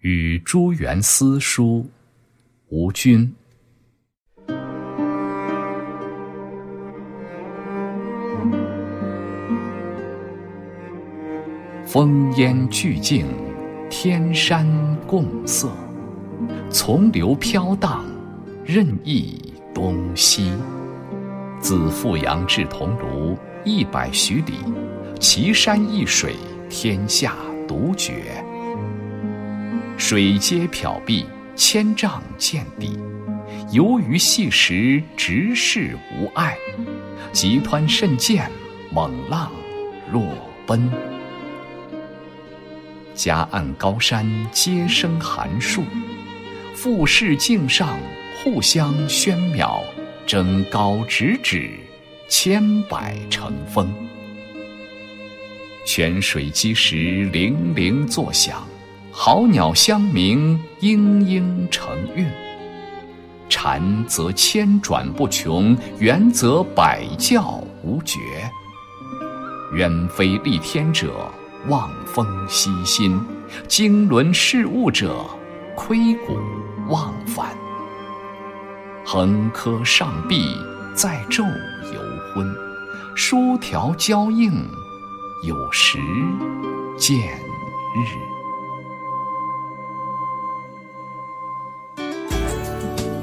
与朱元思书，吴君。风烟俱净，天山共色，从流飘荡，任意东西。自富阳至桐庐一百许里，奇山异水，天下独绝。水皆缥碧，千丈见底；游鱼细石，直视无碍。急湍甚见，猛浪若奔。夹岸高山皆生寒树，富士径上互相喧邈，争高直指，千百成峰。泉水击石，泠泠作响。好鸟相鸣，嘤嘤成韵。禅则千转不穷，猿则百教无绝。远非立天者，望风息心；经纶事物者，窥古忘返。横柯上壁，载昼游昏；疏条交映，有时见日。